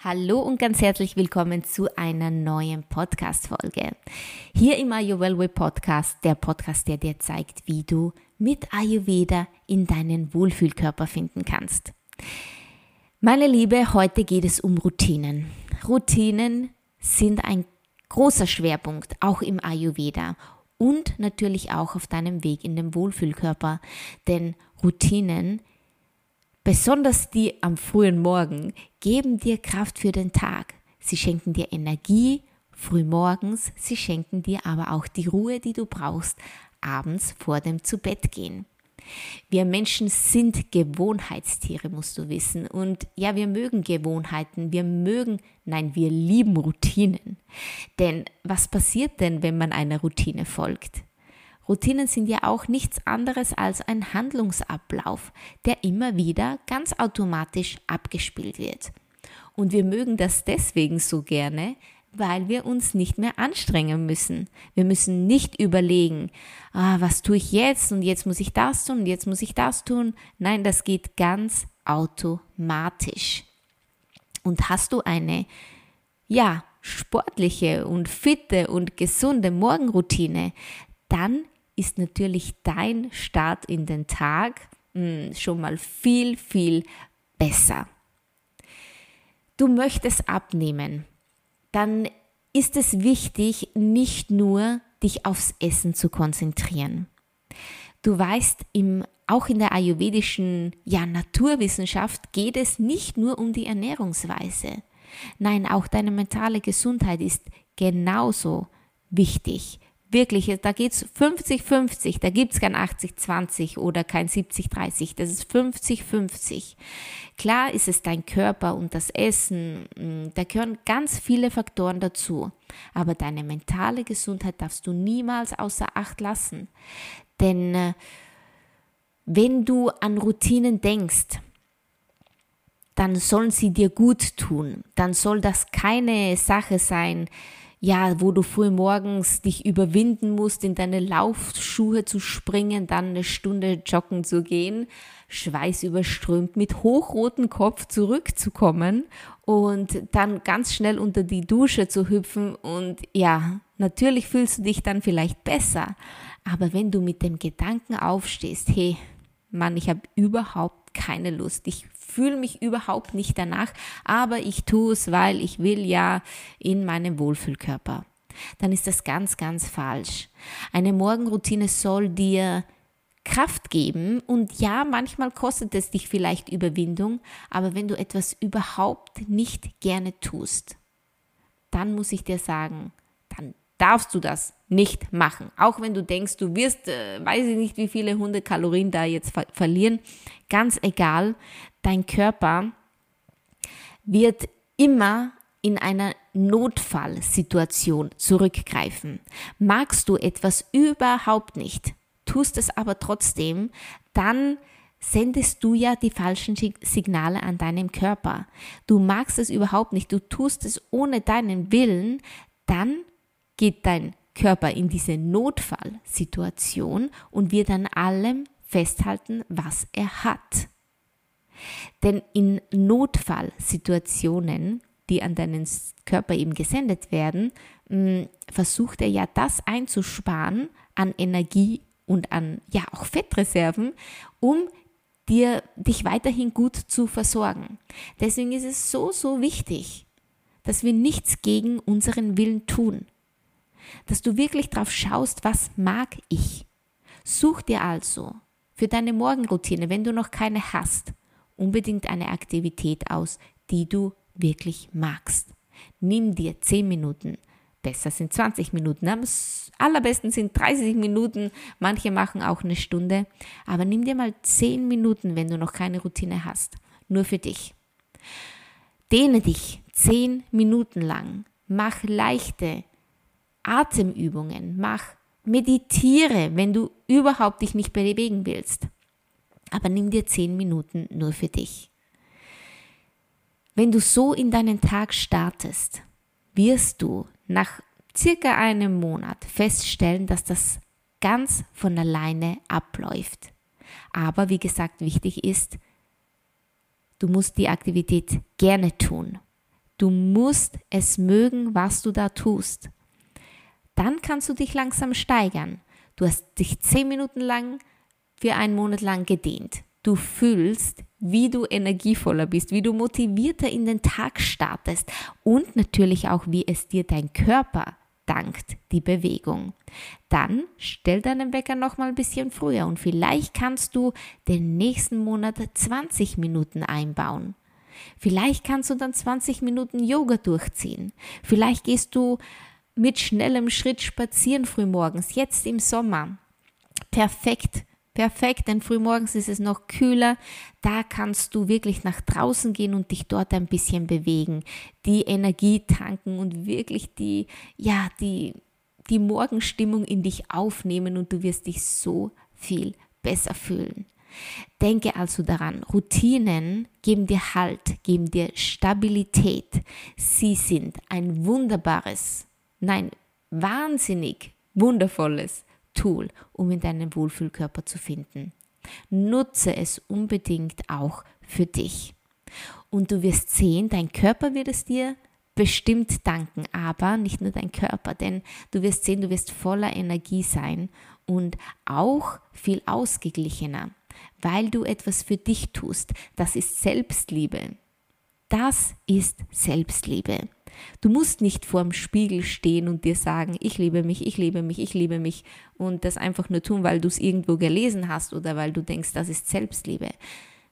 Hallo und ganz herzlich willkommen zu einer neuen Podcast-Folge. Hier im Ayurveda Podcast, der Podcast, der dir zeigt, wie du mit Ayurveda in deinen Wohlfühlkörper finden kannst. Meine Liebe, heute geht es um Routinen. Routinen sind ein großer Schwerpunkt, auch im Ayurveda und natürlich auch auf deinem Weg in den Wohlfühlkörper, denn Routinen Besonders die am frühen Morgen geben dir Kraft für den Tag. Sie schenken dir Energie frühmorgens, sie schenken dir aber auch die Ruhe, die du brauchst abends vor dem Zubettgehen. Wir Menschen sind Gewohnheitstiere, musst du wissen. Und ja, wir mögen Gewohnheiten, wir mögen, nein, wir lieben Routinen. Denn was passiert denn, wenn man einer Routine folgt? Routinen sind ja auch nichts anderes als ein Handlungsablauf, der immer wieder ganz automatisch abgespielt wird. Und wir mögen das deswegen so gerne, weil wir uns nicht mehr anstrengen müssen. Wir müssen nicht überlegen, ah, was tue ich jetzt und jetzt muss ich das tun und jetzt muss ich das tun. Nein, das geht ganz automatisch. Und hast du eine, ja, sportliche und fitte und gesunde Morgenroutine, dann ist natürlich dein Start in den Tag hm, schon mal viel, viel besser. Du möchtest abnehmen, dann ist es wichtig, nicht nur dich aufs Essen zu konzentrieren. Du weißt, im, auch in der ayurvedischen ja, Naturwissenschaft geht es nicht nur um die Ernährungsweise. Nein, auch deine mentale Gesundheit ist genauso wichtig wirklich, da geht es 50-50, da gibt es kein 80-20 oder kein 70-30, das ist 50-50. Klar ist es dein Körper und das Essen, mm, da gehören ganz viele Faktoren dazu, aber deine mentale Gesundheit darfst du niemals außer Acht lassen. Denn äh, wenn du an Routinen denkst, dann sollen sie dir gut tun, dann soll das keine Sache sein, ja, wo du früh morgens dich überwinden musst, in deine Laufschuhe zu springen, dann eine Stunde joggen zu gehen, schweißüberströmt mit hochrotem Kopf zurückzukommen und dann ganz schnell unter die Dusche zu hüpfen und ja, natürlich fühlst du dich dann vielleicht besser, aber wenn du mit dem Gedanken aufstehst, hey, Mann, ich habe überhaupt keine Lust. Ich fühle mich überhaupt nicht danach, aber ich tue es, weil ich will ja in meinem Wohlfühlkörper. Dann ist das ganz, ganz falsch. Eine Morgenroutine soll dir Kraft geben und ja, manchmal kostet es dich vielleicht Überwindung, aber wenn du etwas überhaupt nicht gerne tust, dann muss ich dir sagen, darfst du das nicht machen. Auch wenn du denkst, du wirst, äh, weiß ich nicht, wie viele Hunde Kalorien da jetzt ver verlieren, ganz egal, dein Körper wird immer in einer Notfallsituation zurückgreifen. Magst du etwas überhaupt nicht, tust es aber trotzdem, dann sendest du ja die falschen Signale an deinem Körper. Du magst es überhaupt nicht, du tust es ohne deinen Willen, dann geht dein Körper in diese Notfallsituation und wird an allem festhalten, was er hat. Denn in Notfallsituationen, die an deinen Körper eben gesendet werden, mm, versucht er ja das einzusparen an Energie und an ja auch Fettreserven, um dir dich weiterhin gut zu versorgen. Deswegen ist es so so wichtig, dass wir nichts gegen unseren Willen tun dass du wirklich drauf schaust, was mag ich. Such dir also für deine Morgenroutine, wenn du noch keine hast, unbedingt eine Aktivität aus, die du wirklich magst. Nimm dir 10 Minuten, besser sind 20 Minuten, am allerbesten sind 30 Minuten, manche machen auch eine Stunde, aber nimm dir mal 10 Minuten, wenn du noch keine Routine hast, nur für dich. Dehne dich 10 Minuten lang, mach leichte Atemübungen, mach, meditiere, wenn du überhaupt dich nicht bewegen willst. Aber nimm dir zehn Minuten nur für dich. Wenn du so in deinen Tag startest, wirst du nach circa einem Monat feststellen, dass das ganz von alleine abläuft. Aber wie gesagt, wichtig ist, du musst die Aktivität gerne tun. Du musst es mögen, was du da tust. Dann kannst du dich langsam steigern. Du hast dich zehn Minuten lang für einen Monat lang gedehnt. Du fühlst, wie du energievoller bist, wie du motivierter in den Tag startest und natürlich auch, wie es dir dein Körper dankt, die Bewegung. Dann stell deinen Wecker noch mal ein bisschen früher und vielleicht kannst du den nächsten Monat 20 Minuten einbauen. Vielleicht kannst du dann 20 Minuten Yoga durchziehen. Vielleicht gehst du mit schnellem Schritt spazieren frühmorgens, jetzt im Sommer. Perfekt perfekt, denn frühmorgens ist es noch kühler. Da kannst du wirklich nach draußen gehen und dich dort ein bisschen bewegen, die Energie tanken und wirklich die, ja, die, die Morgenstimmung in dich aufnehmen und du wirst dich so viel besser fühlen. Denke also daran, Routinen geben dir Halt, geben dir Stabilität. Sie sind ein wunderbares, nein, wahnsinnig wundervolles Tool, um in deinen Wohlfühlkörper zu finden. Nutze es unbedingt auch für dich. Und du wirst sehen, dein Körper wird es dir bestimmt danken, aber nicht nur dein Körper, denn du wirst sehen, du wirst voller Energie sein und auch viel ausgeglichener, weil du etwas für dich tust. Das ist Selbstliebe. Das ist Selbstliebe. Du musst nicht vorm Spiegel stehen und dir sagen, ich liebe mich, ich liebe mich, ich liebe mich und das einfach nur tun, weil du es irgendwo gelesen hast oder weil du denkst, das ist Selbstliebe.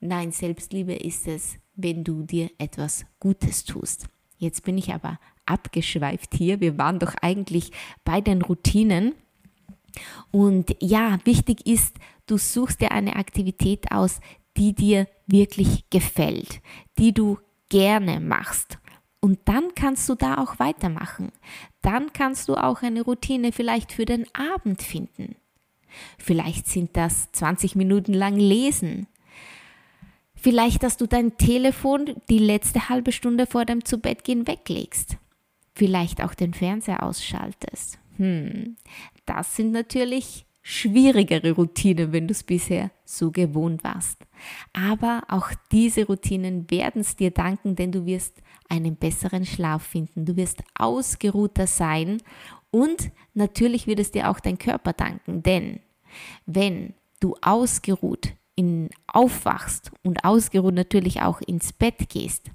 Nein, Selbstliebe ist es, wenn du dir etwas Gutes tust. Jetzt bin ich aber abgeschweift hier. Wir waren doch eigentlich bei den Routinen. Und ja, wichtig ist, du suchst dir eine Aktivität aus, die dir wirklich gefällt, die du gerne machst. Und dann kannst du da auch weitermachen. Dann kannst du auch eine Routine vielleicht für den Abend finden. Vielleicht sind das 20 Minuten lang lesen. Vielleicht, dass du dein Telefon die letzte halbe Stunde vor dem Zubettgehen weglegst. Vielleicht auch den Fernseher ausschaltest. Hm, das sind natürlich schwierigere Routinen, wenn du es bisher so gewohnt warst. Aber auch diese Routinen werden es dir danken, denn du wirst einen besseren Schlaf finden. Du wirst ausgeruhter sein und natürlich wird es dir auch dein Körper danken, denn wenn du ausgeruht in, aufwachst und ausgeruht natürlich auch ins Bett gehst,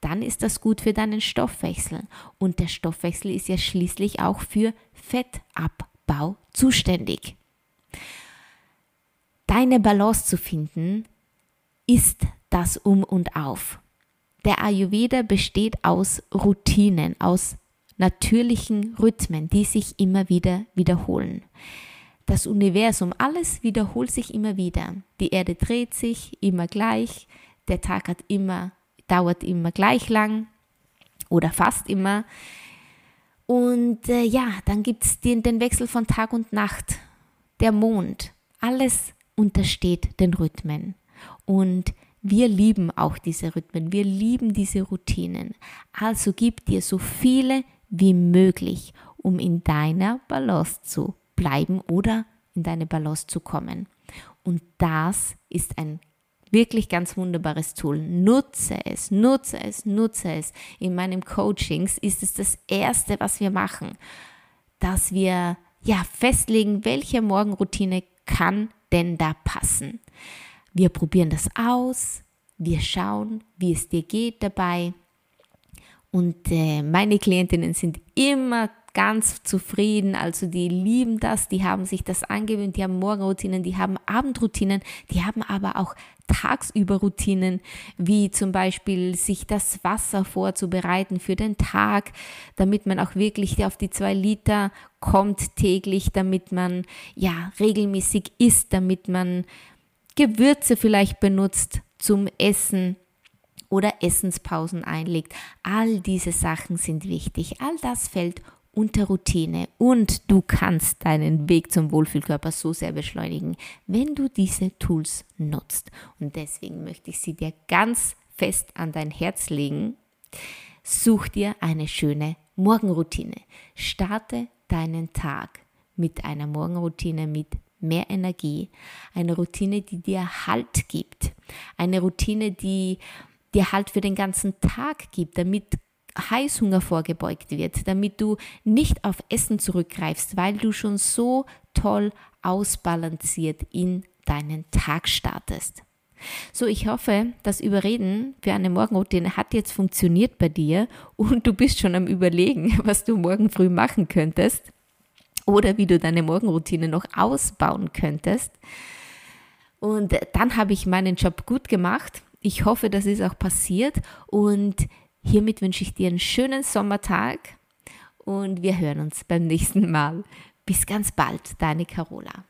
dann ist das gut für deinen Stoffwechsel. Und der Stoffwechsel ist ja schließlich auch für Fettabbau zuständig. Deine Balance zu finden, ist das Um und Auf. Der Ayurveda besteht aus Routinen, aus natürlichen Rhythmen, die sich immer wieder wiederholen. Das Universum, alles wiederholt sich immer wieder. Die Erde dreht sich immer gleich, der Tag hat immer, dauert immer gleich lang oder fast immer. Und äh, ja, dann gibt es den, den Wechsel von Tag und Nacht, der Mond, alles untersteht den Rhythmen. Und wir lieben auch diese Rhythmen, wir lieben diese Routinen. Also gib dir so viele wie möglich, um in deiner Balance zu bleiben oder in deine Balance zu kommen. Und das ist ein wirklich ganz wunderbares Tool. Nutze es, nutze es, nutze es. In meinem Coachings ist es das erste, was wir machen, dass wir ja festlegen, welche Morgenroutine kann denn da passen. Wir probieren das aus, wir schauen, wie es dir geht dabei. Und äh, meine Klientinnen sind immer ganz zufrieden, also die lieben das, die haben sich das angewöhnt, die haben Morgenroutinen, die haben Abendroutinen, die haben aber auch tagsüber Routinen, wie zum Beispiel sich das Wasser vorzubereiten für den Tag, damit man auch wirklich auf die zwei Liter kommt täglich, damit man ja regelmäßig isst, damit man Gewürze vielleicht benutzt zum Essen oder Essenspausen einlegt. All diese Sachen sind wichtig. All das fällt und der Routine und du kannst deinen Weg zum Wohlfühlkörper so sehr beschleunigen, wenn du diese Tools nutzt. Und deswegen möchte ich sie dir ganz fest an dein Herz legen. Such dir eine schöne Morgenroutine. Starte deinen Tag mit einer Morgenroutine mit mehr Energie, eine Routine, die dir Halt gibt, eine Routine, die dir Halt für den ganzen Tag gibt, damit Heißhunger vorgebeugt wird, damit du nicht auf Essen zurückgreifst, weil du schon so toll ausbalanciert in deinen Tag startest. So, ich hoffe, das Überreden für eine Morgenroutine hat jetzt funktioniert bei dir und du bist schon am Überlegen, was du morgen früh machen könntest oder wie du deine Morgenroutine noch ausbauen könntest. Und dann habe ich meinen Job gut gemacht. Ich hoffe, das ist auch passiert. Und hiermit wünsche ich dir einen schönen Sommertag und wir hören uns beim nächsten Mal. Bis ganz bald, deine Carola.